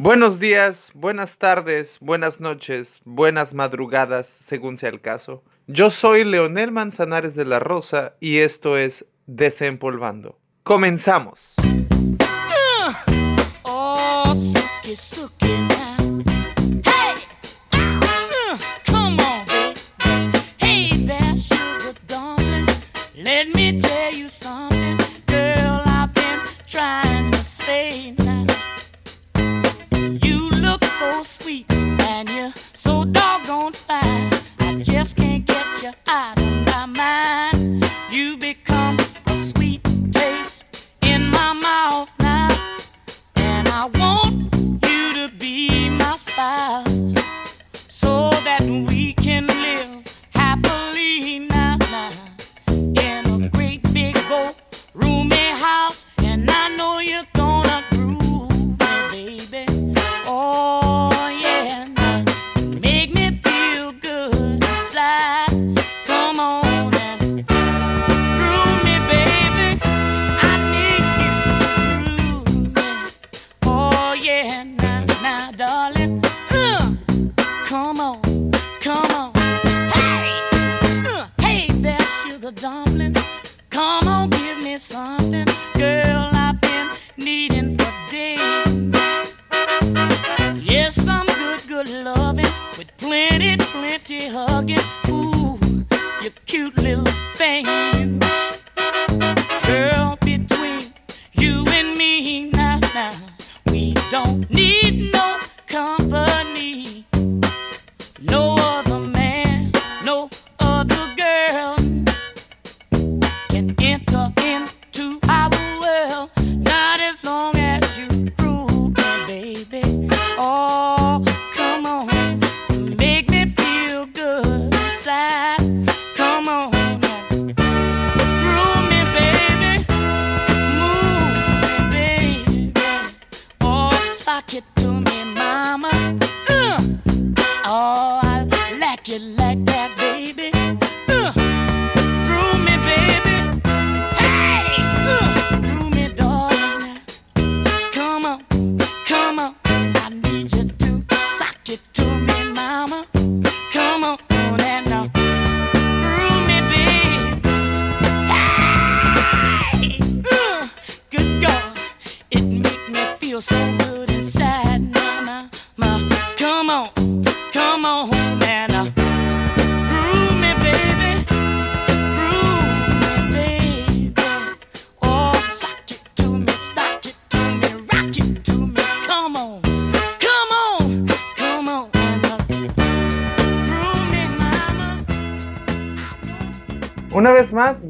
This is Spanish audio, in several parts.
Buenos días, buenas tardes, buenas noches, buenas madrugadas, según sea el caso. Yo soy Leonel Manzanares de la Rosa y esto es Desempolvando. Comenzamos. Oh, sucky, sucky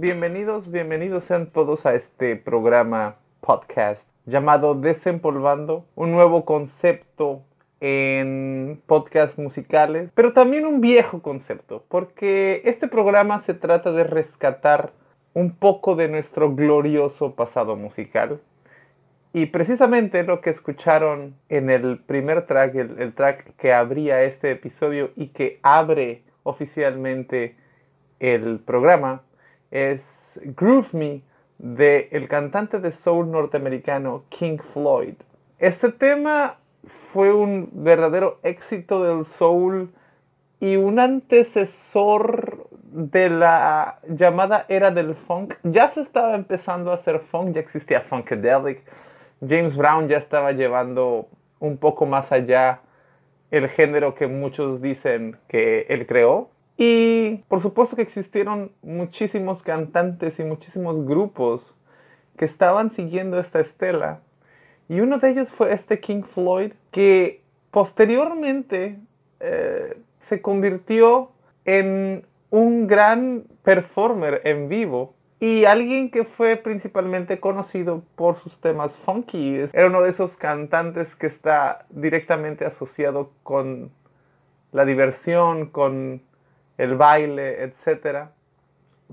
bienvenidos, bienvenidos sean todos a este programa podcast llamado Desempolvando, un nuevo concepto en podcast musicales, pero también un viejo concepto, porque este programa se trata de rescatar un poco de nuestro glorioso pasado musical. Y precisamente lo que escucharon en el primer track, el, el track que abría este episodio y que abre oficialmente el programa, es Groove Me de el cantante de soul norteamericano King Floyd. Este tema fue un verdadero éxito del soul y un antecesor de la llamada era del funk. Ya se estaba empezando a hacer funk, ya existía Funkadelic. James Brown ya estaba llevando un poco más allá el género que muchos dicen que él creó. Y por supuesto que existieron muchísimos cantantes y muchísimos grupos que estaban siguiendo esta estela. Y uno de ellos fue este King Floyd, que posteriormente eh, se convirtió en un gran performer en vivo y alguien que fue principalmente conocido por sus temas funky. Era uno de esos cantantes que está directamente asociado con la diversión, con el baile, etc.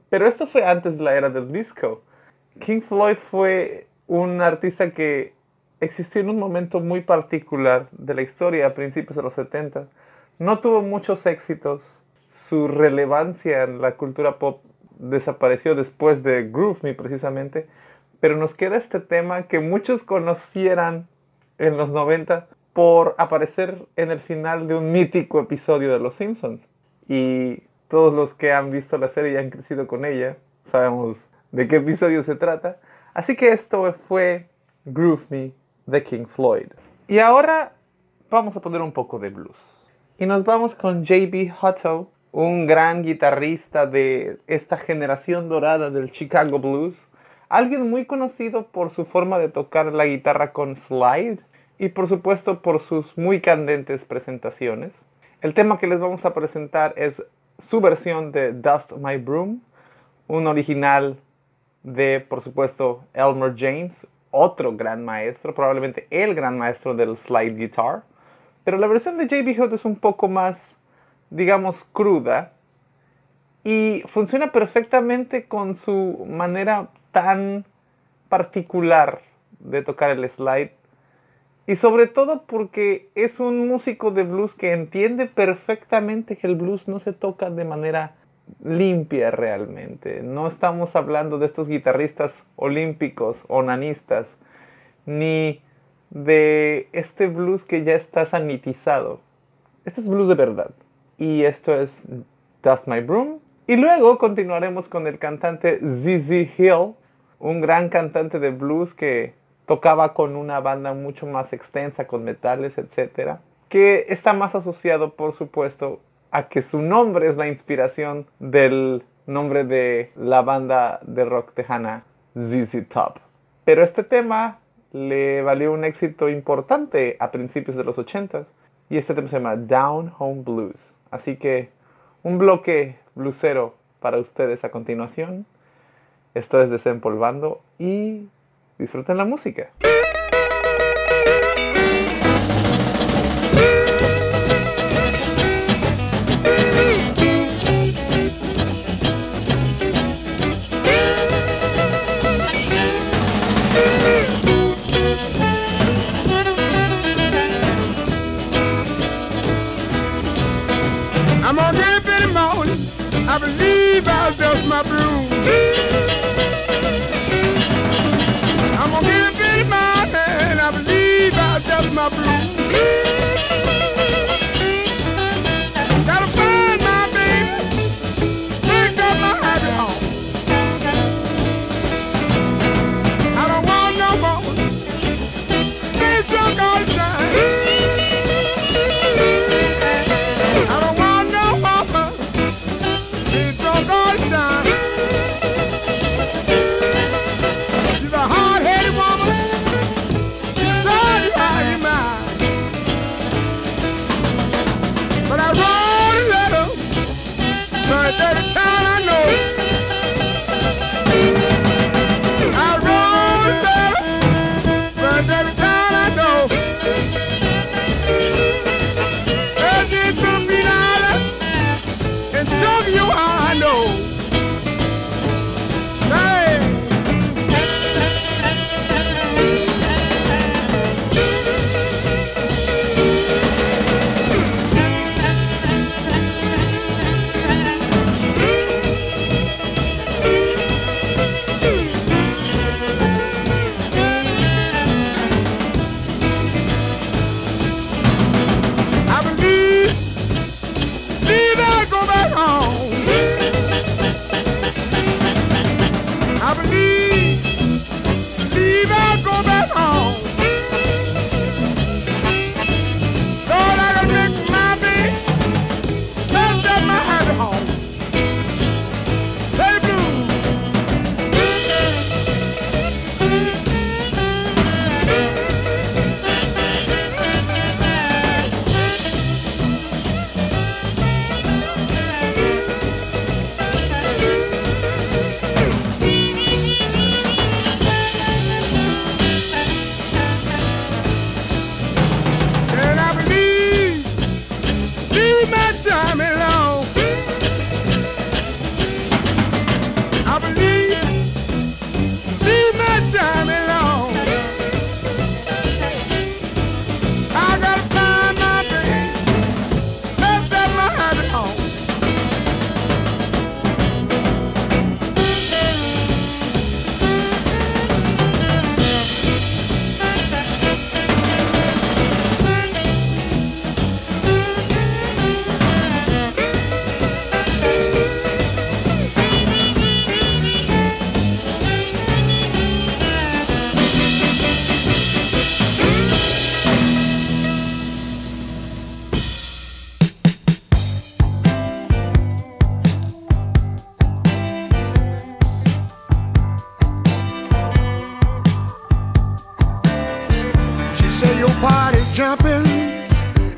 Pero esto fue antes de la era del disco. King Floyd fue un artista que existió en un momento muy particular de la historia, a principios de los 70. No tuvo muchos éxitos. Su relevancia en la cultura pop desapareció después de Groove Me precisamente. Pero nos queda este tema que muchos conocieran en los 90 por aparecer en el final de un mítico episodio de Los Simpsons. Y todos los que han visto la serie y han crecido con ella, sabemos de qué episodio se trata. Así que esto fue Groove Me de King Floyd. Y ahora vamos a poner un poco de blues. Y nos vamos con JB Hutto, un gran guitarrista de esta generación dorada del Chicago Blues. Alguien muy conocido por su forma de tocar la guitarra con slide y por supuesto por sus muy candentes presentaciones. El tema que les vamos a presentar es su versión de Dust My Broom, un original de, por supuesto, Elmer James, otro gran maestro, probablemente el gran maestro del slide guitar. Pero la versión de JB es un poco más, digamos, cruda y funciona perfectamente con su manera tan particular de tocar el slide. Y sobre todo porque es un músico de blues que entiende perfectamente que el blues no se toca de manera limpia realmente. No estamos hablando de estos guitarristas olímpicos o nanistas, ni de este blues que ya está sanitizado. Este es blues de verdad. Y esto es Dust My Broom. Y luego continuaremos con el cantante ZZ Hill, un gran cantante de blues que tocaba con una banda mucho más extensa, con metales, etc. Que está más asociado, por supuesto, a que su nombre es la inspiración del nombre de la banda de rock tejana ZZ Top. Pero este tema le valió un éxito importante a principios de los 80 y este tema se llama Down Home Blues. Así que un bloque bluesero para ustedes a continuación. Esto es Desempolvando y disfruten la música.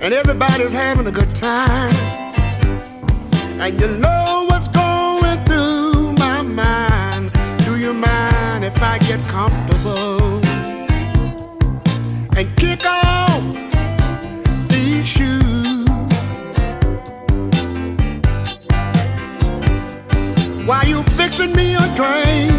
and everybody's having a good time. And you know what's going through my mind. Do you mind if I get comfortable and kick off these shoes? While you fixing me a drink.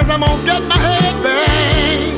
says I'm gonna get my head banged.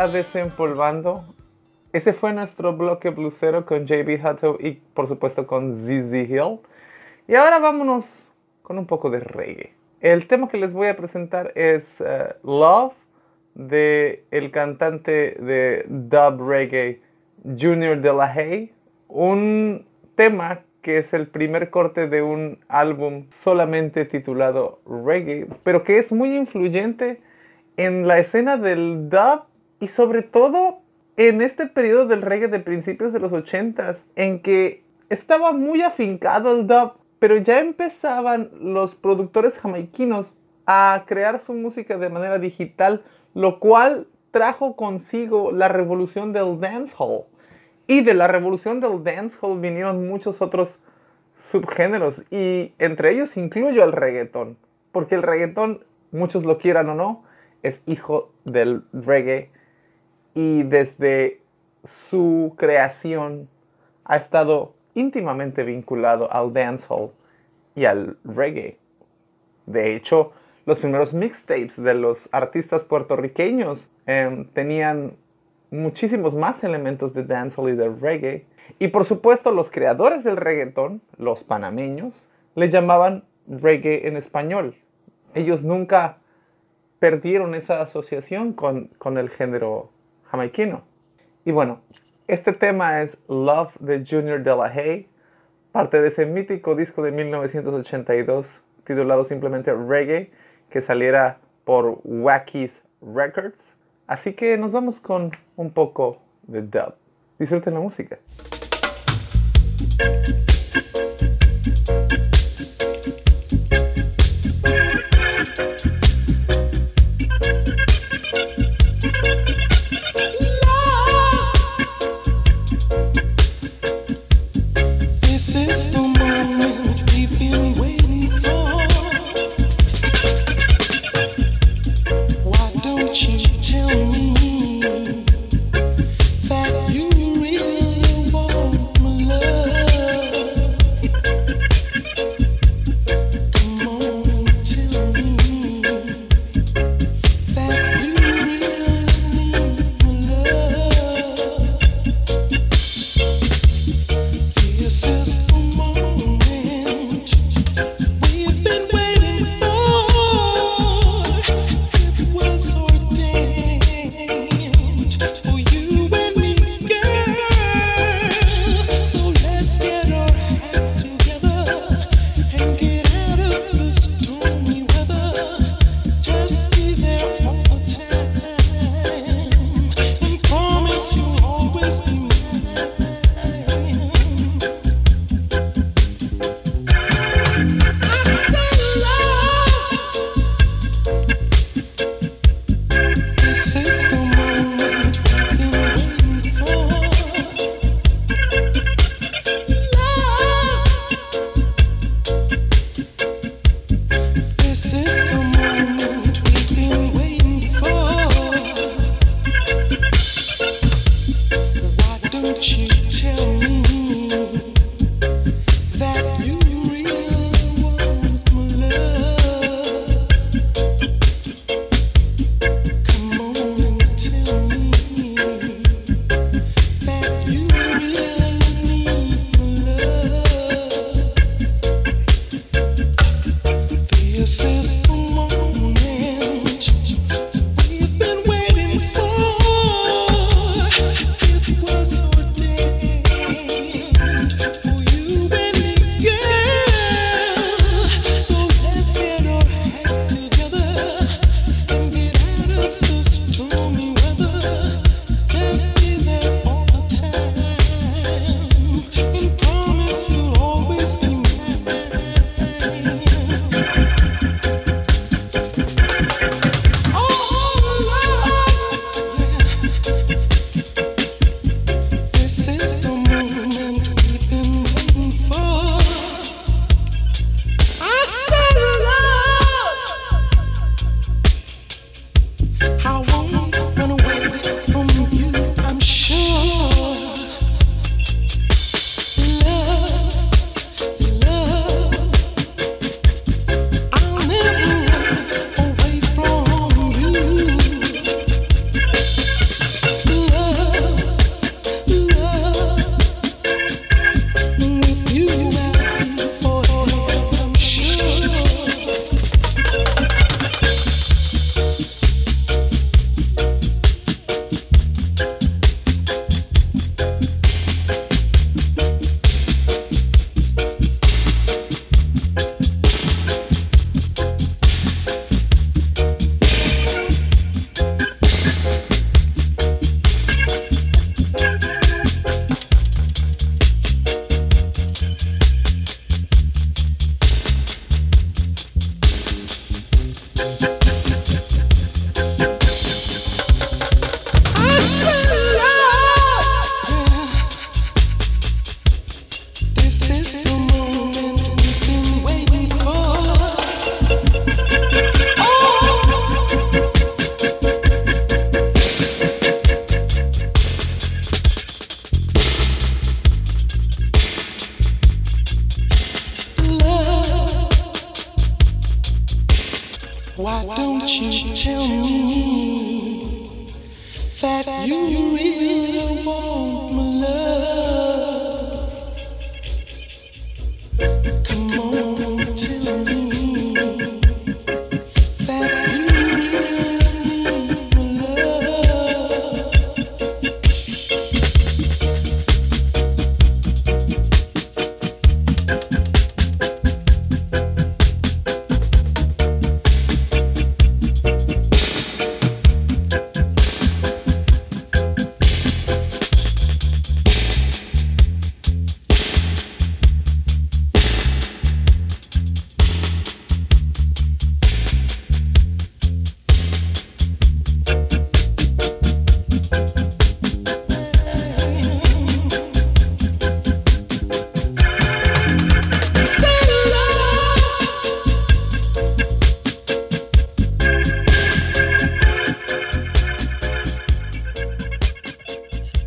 a Desempolvando. Ese fue nuestro bloque blusero con JB Hutto y por supuesto con ZZ Hill. Y ahora vámonos con un poco de reggae. El tema que les voy a presentar es uh, Love de el cantante de dub reggae Junior De La Hey, un tema que es el primer corte de un álbum solamente titulado Reggae, pero que es muy influyente en la escena del dub y sobre todo en este periodo del reggae de principios de los 80s, en que estaba muy afincado el dub, pero ya empezaban los productores jamaiquinos a crear su música de manera digital, lo cual trajo consigo la revolución del dancehall. Y de la revolución del dancehall vinieron muchos otros subgéneros y entre ellos incluyo el reggaetón, porque el reggaetón, muchos lo quieran o no, es hijo del reggae y desde su creación ha estado íntimamente vinculado al dancehall y al reggae. De hecho, los primeros mixtapes de los artistas puertorriqueños em, tenían muchísimos más elementos de dancehall y de reggae. Y por supuesto, los creadores del reggaetón, los panameños, le llamaban reggae en español. Ellos nunca perdieron esa asociación con, con el género jamaiquino. Y bueno, este tema es Love de Junior de la Haye, parte de ese mítico disco de 1982 titulado simplemente Reggae, que saliera por Wacky's Records. Así que nos vamos con un poco de dub. Disfruten la música. This is the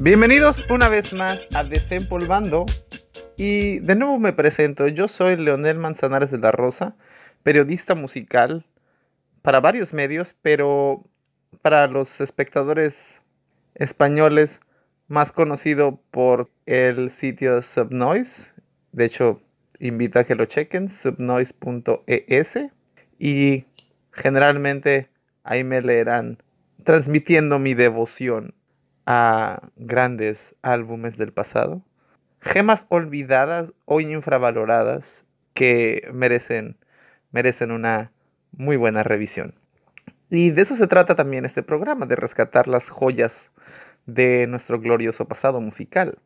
Bienvenidos una vez más a Desempolvando. Y de nuevo me presento. Yo soy Leonel Manzanares de la Rosa, periodista musical para varios medios, pero para los espectadores españoles más conocido por el sitio Subnoise. De hecho, invito a que lo chequen, subnoise.es. Y generalmente ahí me leerán transmitiendo mi devoción a grandes álbumes del pasado, gemas olvidadas o infravaloradas que merecen, merecen una muy buena revisión. Y de eso se trata también este programa, de rescatar las joyas de nuestro glorioso pasado musical.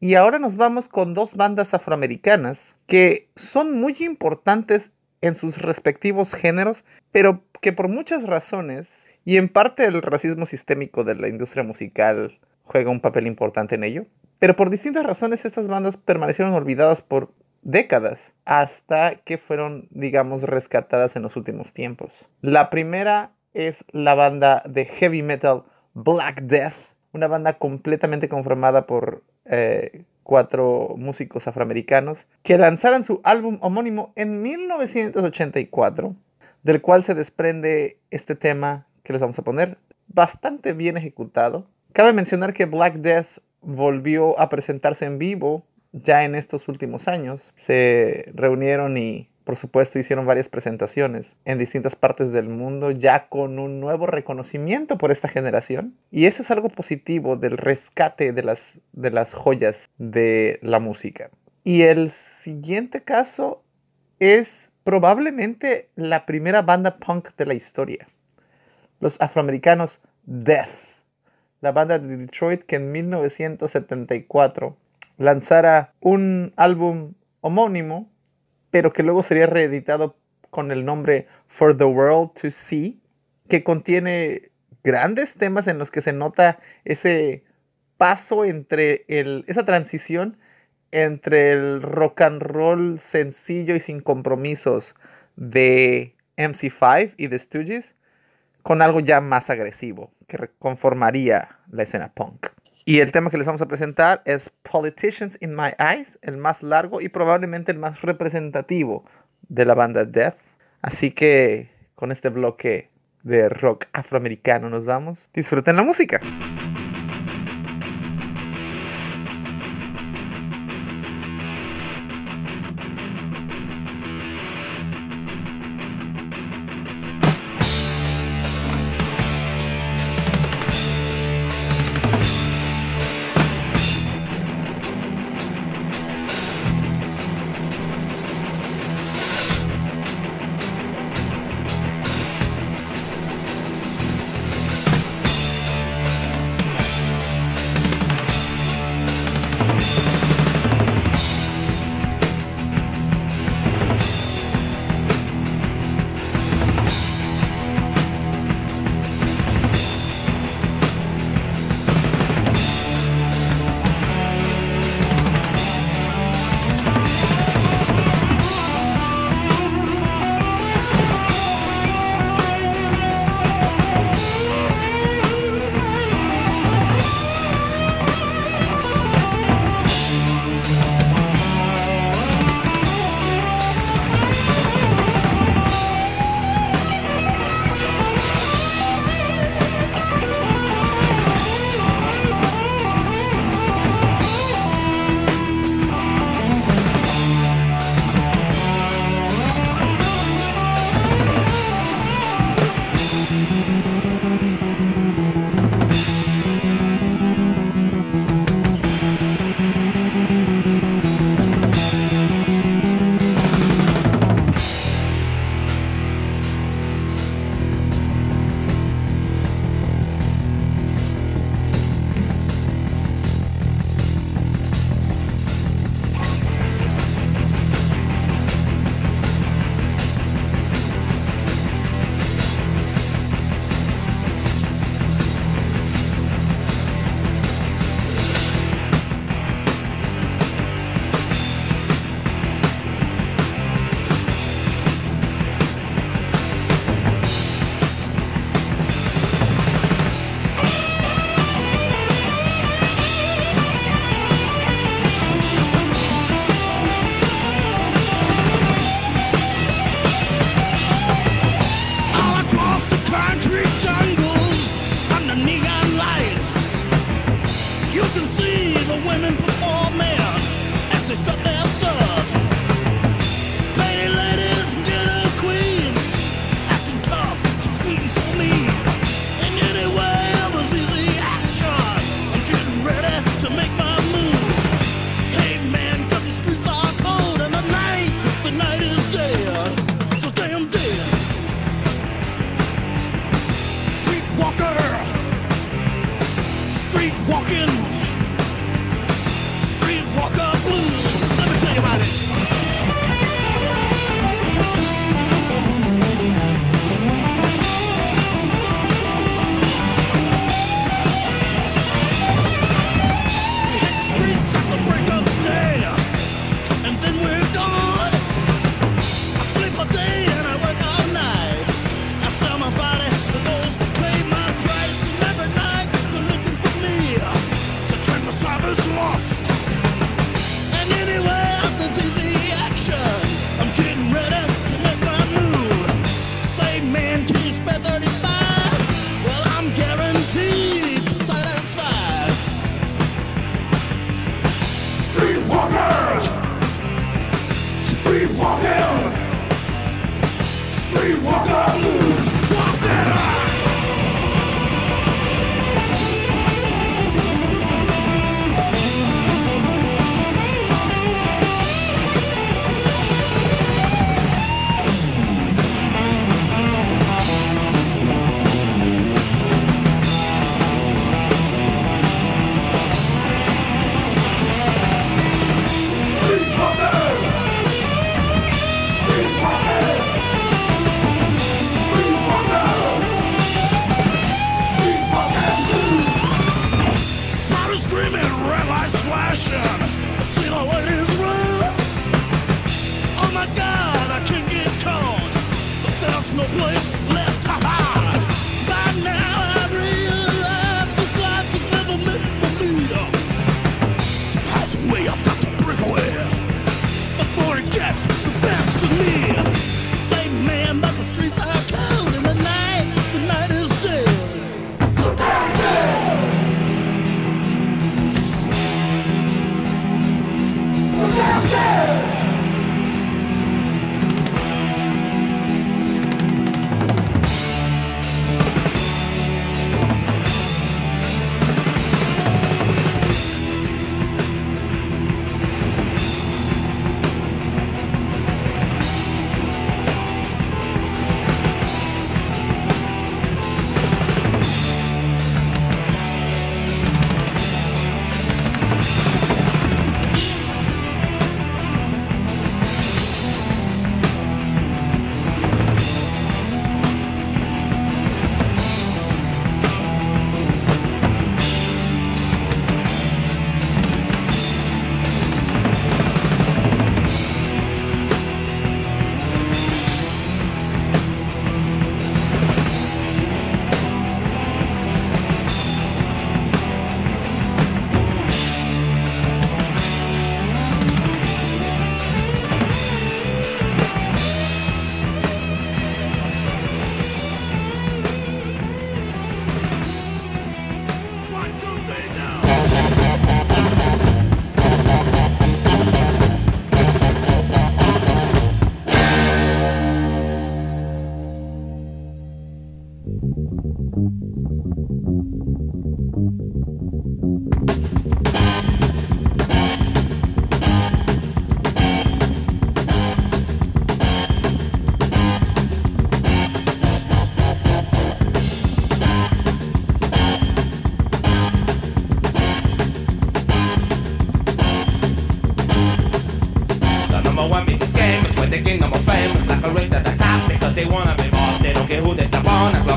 Y ahora nos vamos con dos bandas afroamericanas que son muy importantes en sus respectivos géneros, pero que por muchas razones y en parte el racismo sistémico de la industria musical juega un papel importante en ello. Pero por distintas razones estas bandas permanecieron olvidadas por décadas hasta que fueron, digamos, rescatadas en los últimos tiempos. La primera es la banda de heavy metal Black Death, una banda completamente conformada por eh, cuatro músicos afroamericanos que lanzaron su álbum homónimo en 1984, del cual se desprende este tema que les vamos a poner, bastante bien ejecutado. Cabe mencionar que Black Death volvió a presentarse en vivo ya en estos últimos años. Se reunieron y, por supuesto, hicieron varias presentaciones en distintas partes del mundo, ya con un nuevo reconocimiento por esta generación. Y eso es algo positivo del rescate de las, de las joyas de la música. Y el siguiente caso es probablemente la primera banda punk de la historia los afroamericanos Death, la banda de Detroit que en 1974 lanzara un álbum homónimo, pero que luego sería reeditado con el nombre For the World to See, que contiene grandes temas en los que se nota ese paso entre el, esa transición entre el rock and roll sencillo y sin compromisos de MC5 y The Stooges con algo ya más agresivo, que conformaría la escena punk. Y el tema que les vamos a presentar es Politicians in My Eyes, el más largo y probablemente el más representativo de la banda Death. Así que con este bloque de rock afroamericano nos vamos. Disfruten la música.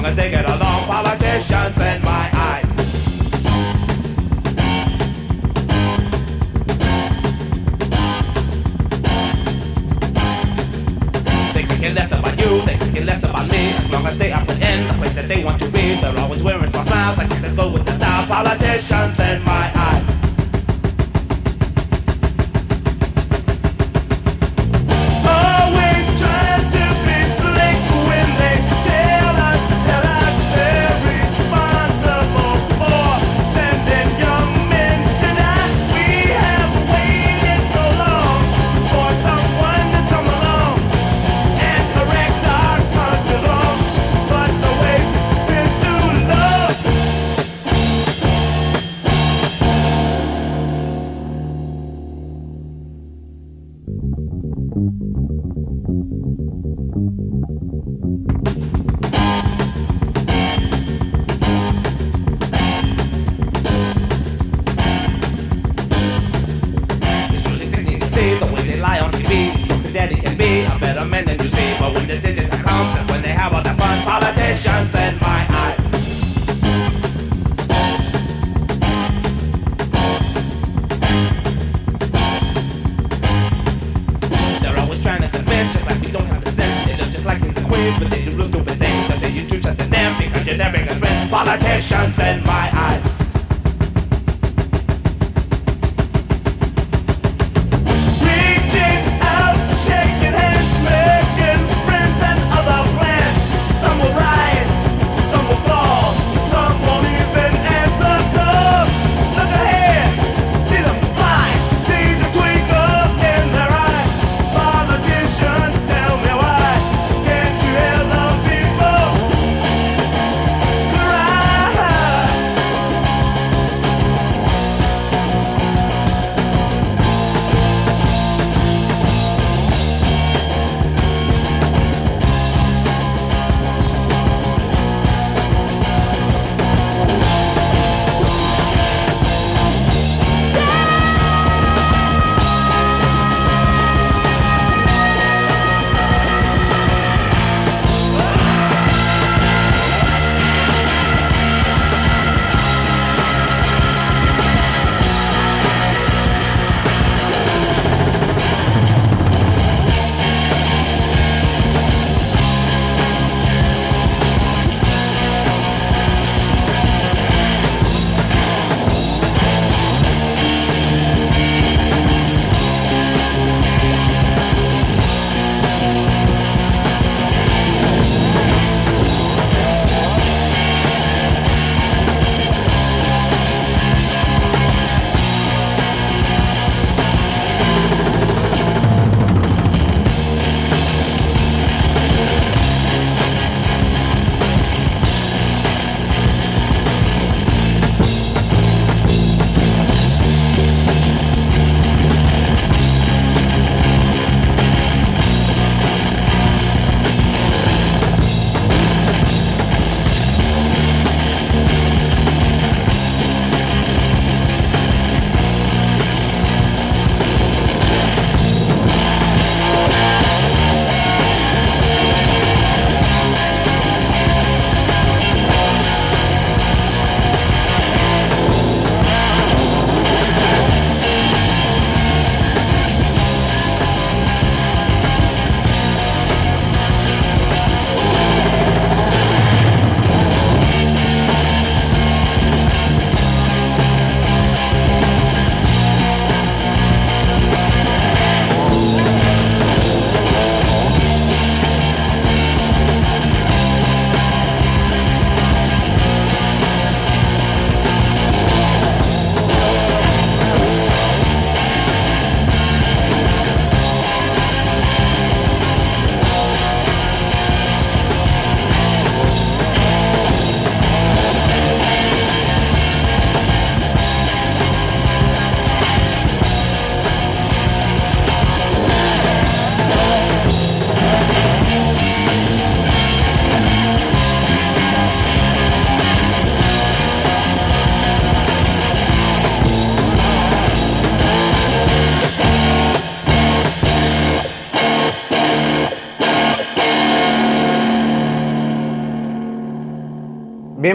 I think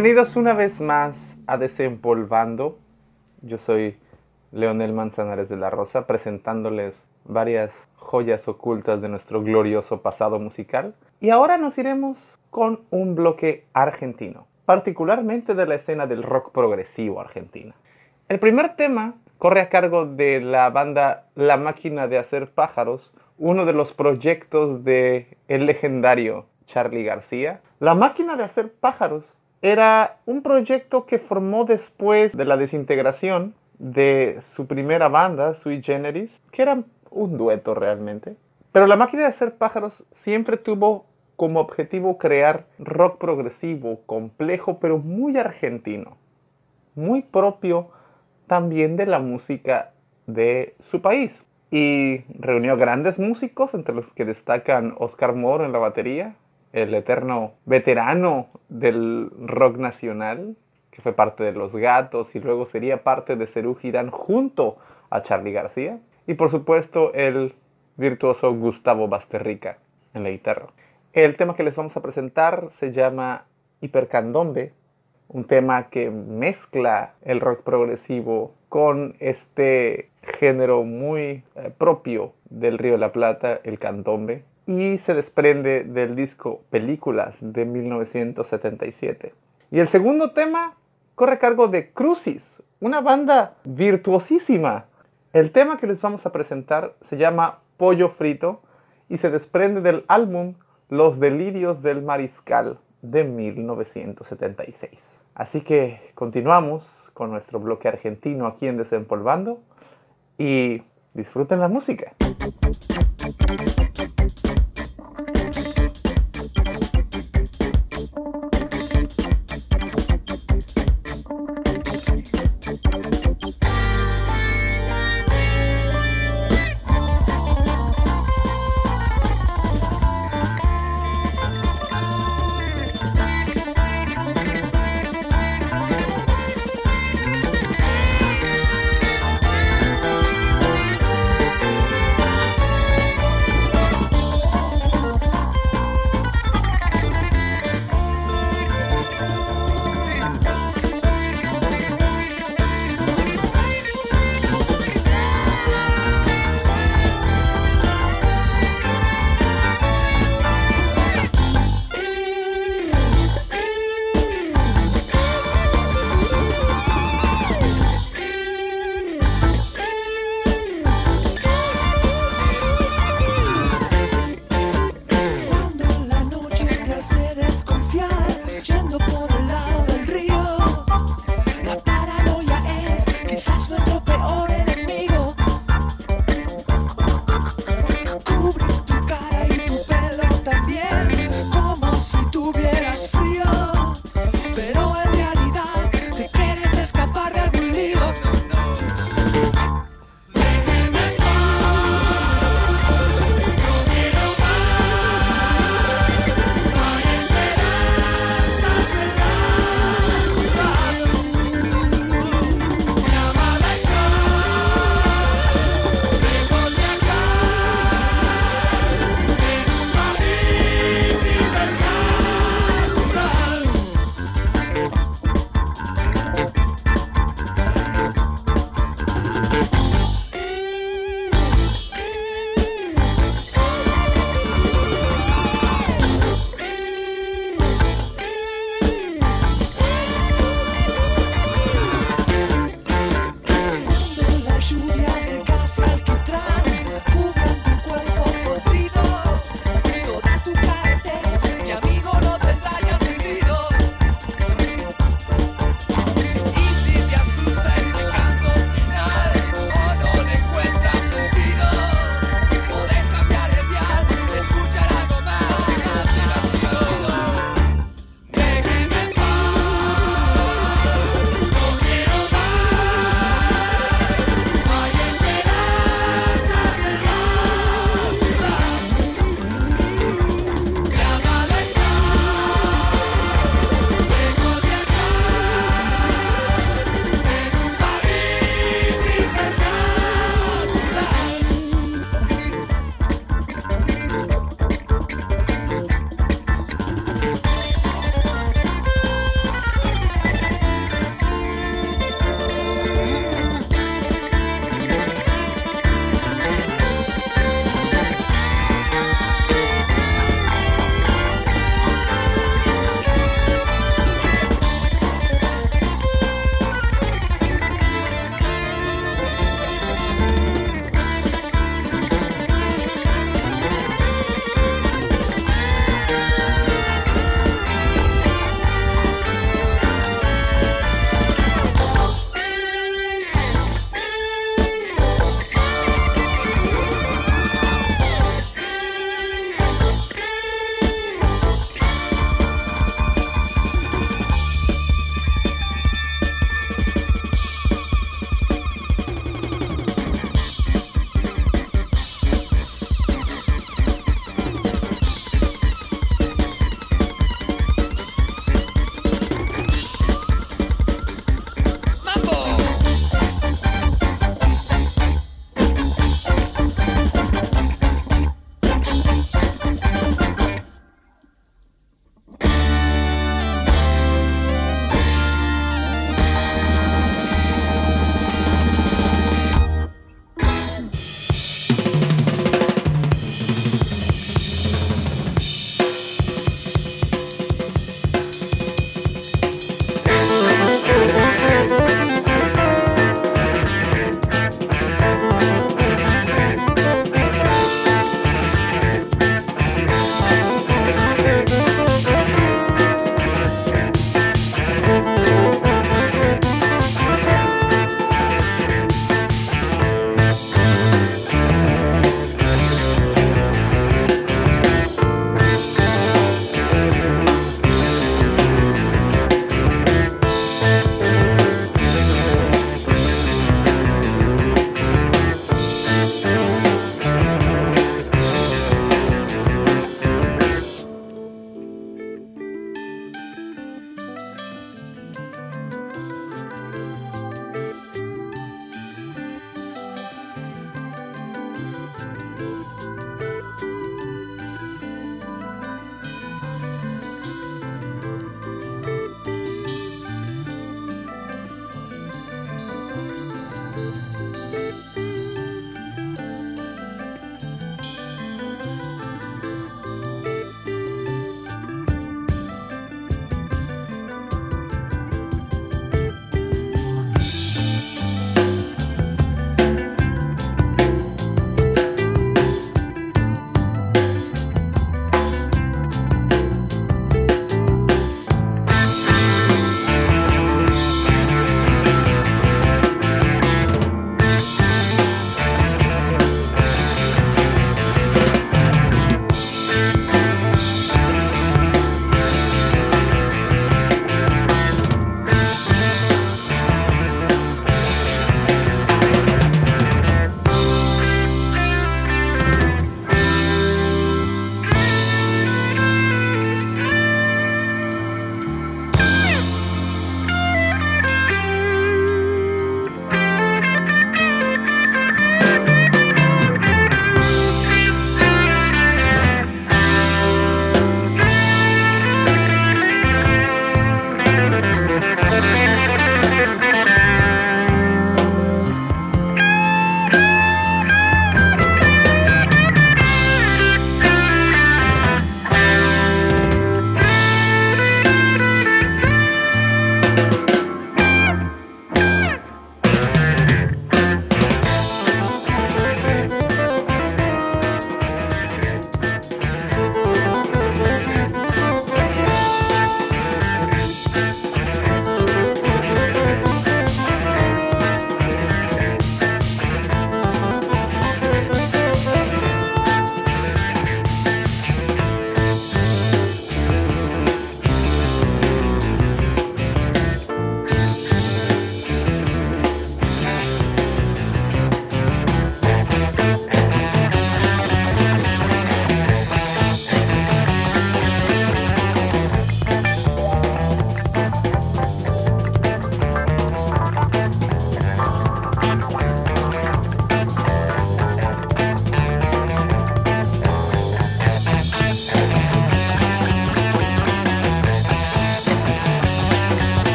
Bienvenidos una vez más a Desempolvando. Yo soy Leonel Manzanares de la Rosa presentándoles varias joyas ocultas de nuestro glorioso pasado musical. Y ahora nos iremos con un bloque argentino, particularmente de la escena del rock progresivo argentina. El primer tema corre a cargo de la banda La Máquina de Hacer Pájaros, uno de los proyectos de el legendario Charlie García. La Máquina de Hacer Pájaros era un proyecto que formó después de la desintegración de su primera banda, Sui Generis, que era un dueto realmente. Pero la máquina de hacer pájaros siempre tuvo como objetivo crear rock progresivo, complejo, pero muy argentino, muy propio también de la música de su país. Y reunió grandes músicos, entre los que destacan Oscar Moro en la batería, el eterno veterano del rock nacional, que fue parte de Los Gatos y luego sería parte de Cerú Girán junto a Charlie García. Y por supuesto el virtuoso Gustavo Basterrica en la guitarra. El tema que les vamos a presentar se llama Hipercandombe, un tema que mezcla el rock progresivo con este género muy eh, propio del Río de la Plata, el candombe, y se desprende del disco Películas de 1977. Y el segundo tema corre a cargo de Crucis, una banda virtuosísima. El tema que les vamos a presentar se llama Pollo Frito y se desprende del álbum Los Delirios del Mariscal de 1976. Así que continuamos con nuestro bloque argentino aquí en Desempolvando y disfruten la música.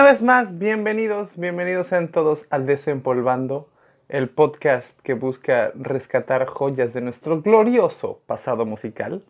Una vez más, bienvenidos, bienvenidos sean todos al Desempolvando, el podcast que busca rescatar joyas de nuestro glorioso pasado musical.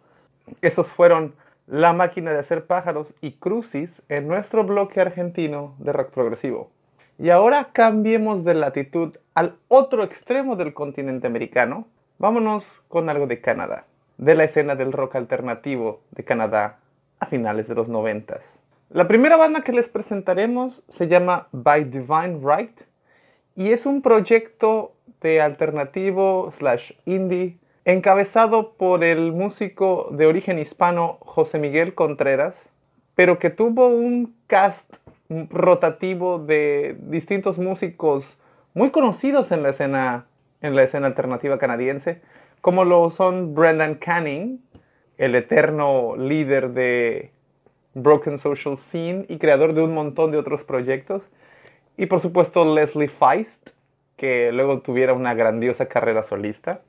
Esos fueron La máquina de hacer pájaros y Crucis en nuestro bloque argentino de rock progresivo. Y ahora cambiemos de latitud al otro extremo del continente americano. Vámonos con algo de Canadá, de la escena del rock alternativo de Canadá a finales de los noventas. La primera banda que les presentaremos se llama By Divine Right y es un proyecto de alternativo slash indie encabezado por el músico de origen hispano José Miguel Contreras, pero que tuvo un cast rotativo de distintos músicos muy conocidos en la escena, en la escena alternativa canadiense, como lo son Brendan Canning, el eterno líder de Broken Social Scene y creador de un montón de otros proyectos. Y por supuesto Leslie Feist, que luego tuviera una grandiosa carrera solista.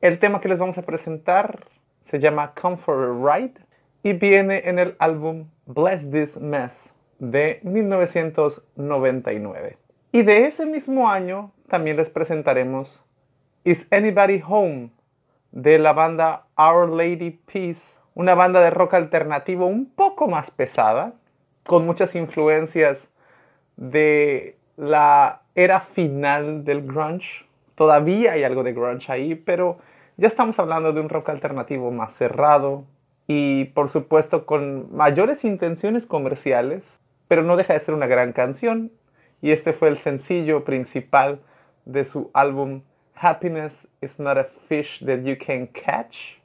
El tema que les vamos a presentar se llama Comfort Ride y viene en el álbum Bless This Mess de 1999. Y de ese mismo año también les presentaremos Is Anybody Home de la banda Our Lady Peace una banda de rock alternativo un poco más pesada, con muchas influencias de la era final del grunge. Todavía hay algo de grunge ahí, pero ya estamos hablando de un rock alternativo más cerrado y por supuesto con mayores intenciones comerciales, pero no deja de ser una gran canción. Y este fue el sencillo principal de su álbum Happiness is not a fish that you can catch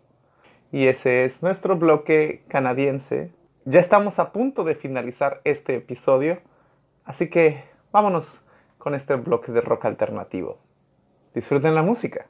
y ese es nuestro bloque canadiense. Ya estamos a punto de finalizar este episodio, así que vámonos con este bloque de rock alternativo. Disfruten la música.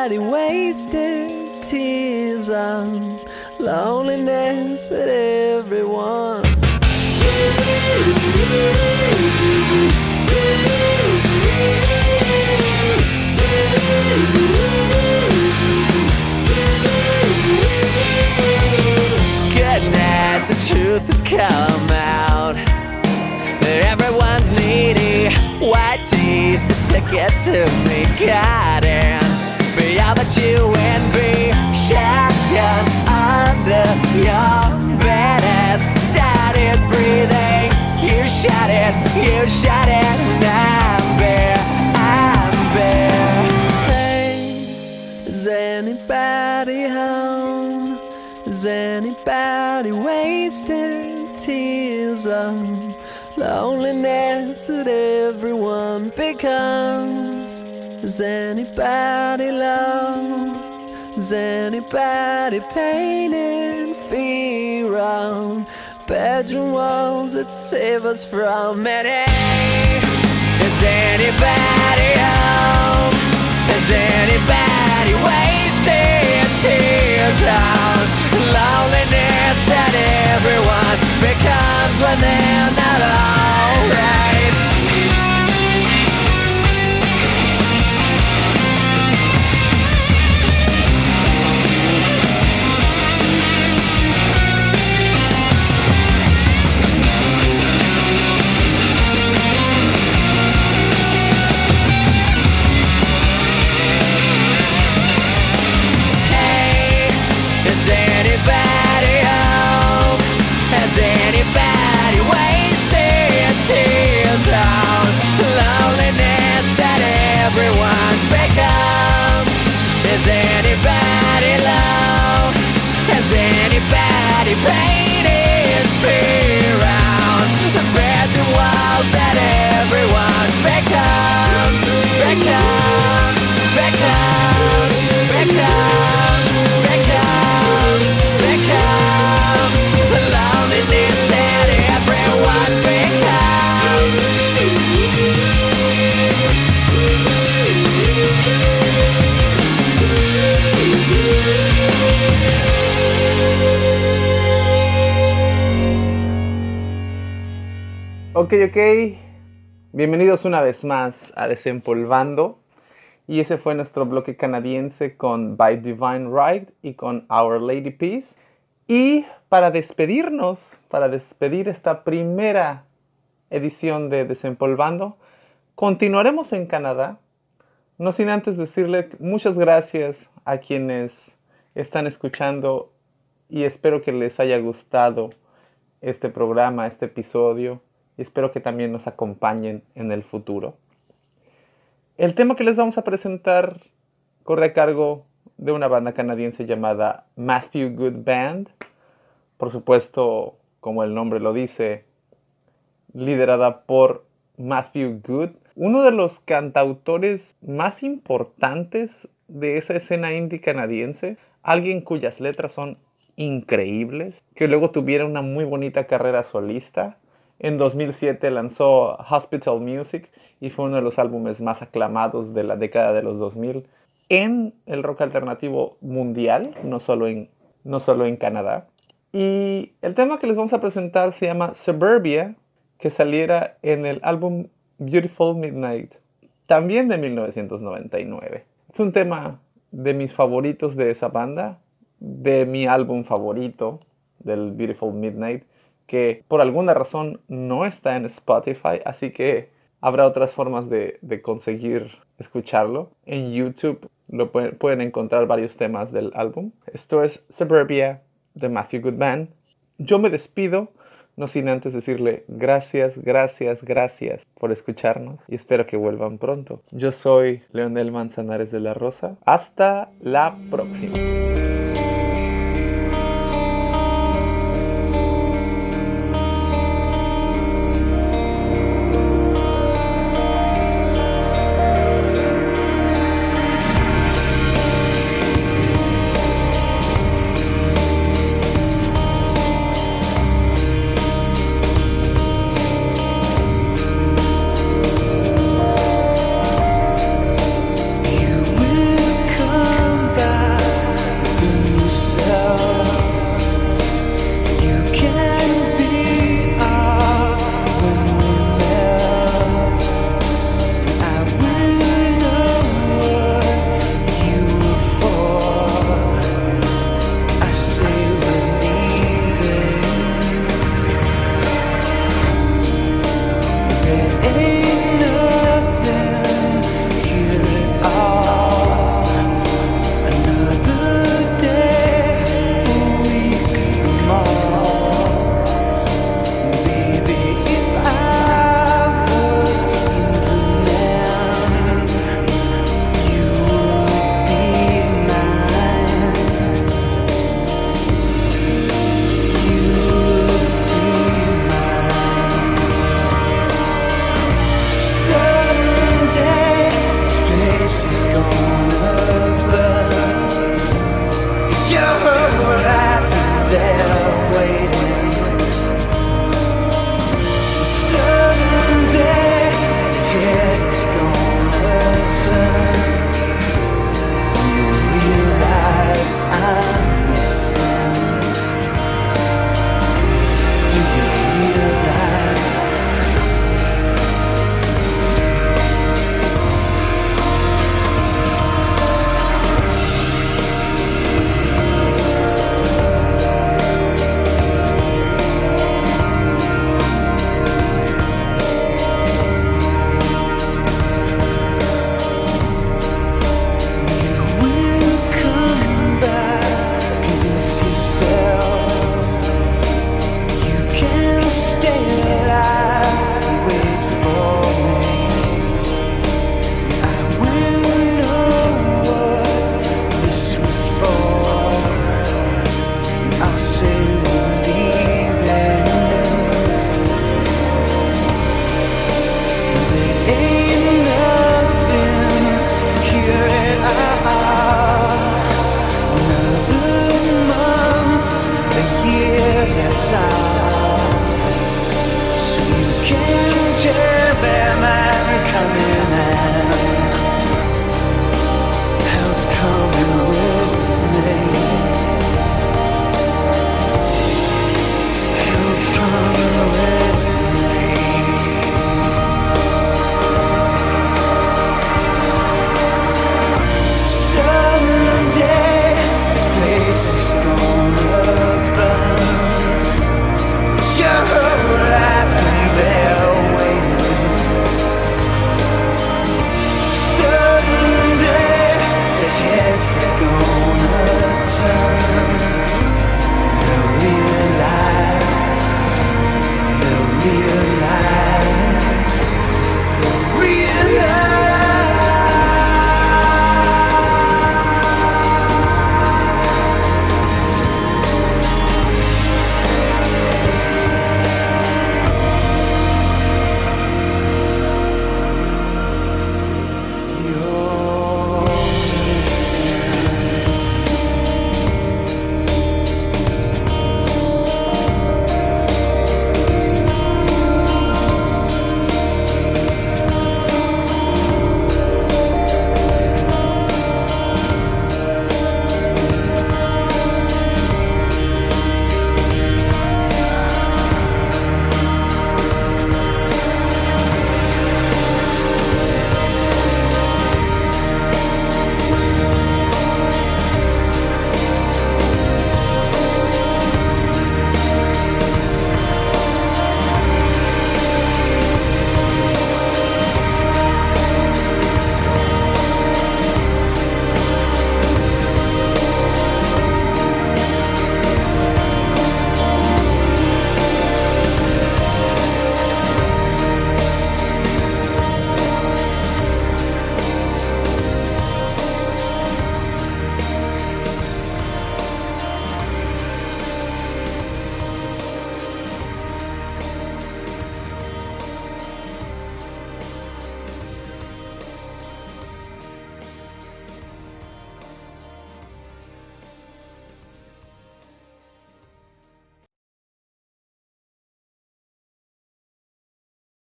Anybody wasting tears on loneliness that everyone? Good night, the truth has come out everyone's needy. White teeth, the ticket to me, God, and you envy. Shotgun under your bed as started breathing. You shot it, you shot it, and I'm bare, I'm bare. Hey, is anybody home? Is anybody wasting tears on loneliness that everyone becomes? Is anybody low? Is anybody painting fear on bedroom walls that save us from any? Is anybody home? Is anybody wasting tears on loneliness that everyone becomes when they're not alright? Ok, ok. Bienvenidos una vez más a Desempolvando. Y ese fue nuestro bloque canadiense con By Divine Right y con Our Lady Peace. Y para despedirnos, para despedir esta primera edición de Desempolvando, continuaremos en Canadá. No sin antes decirle muchas gracias a quienes están escuchando y espero que les haya gustado este programa, este episodio espero que también nos acompañen en el futuro. El tema que les vamos a presentar corre a cargo de una banda canadiense llamada Matthew Good Band. Por supuesto, como el nombre lo dice, liderada por Matthew Good, uno de los cantautores más importantes de esa escena indie canadiense, alguien cuyas letras son increíbles, que luego tuviera una muy bonita carrera solista. En 2007 lanzó Hospital Music y fue uno de los álbumes más aclamados de la década de los 2000 en el rock alternativo mundial, no solo en, no solo en Canadá. Y el tema que les vamos a presentar se llama Suburbia, que saliera en el álbum Beautiful Midnight, también de 1999. Es un tema de mis favoritos de esa banda, de mi álbum favorito del Beautiful Midnight, que por alguna razón no está en Spotify, así que habrá otras formas de, conseguir escucharlo. En YouTube lo pueden, pueden encontrar varios temas del álbum. Esto es Suburbia de Matthew Goodman. Yo me despido, no sin antes decirle gracias, gracias, gracias por escucharnos y espero que vuelvan pronto. Yo soy Leonel Manzanares de la Rosa. Hasta la próxima.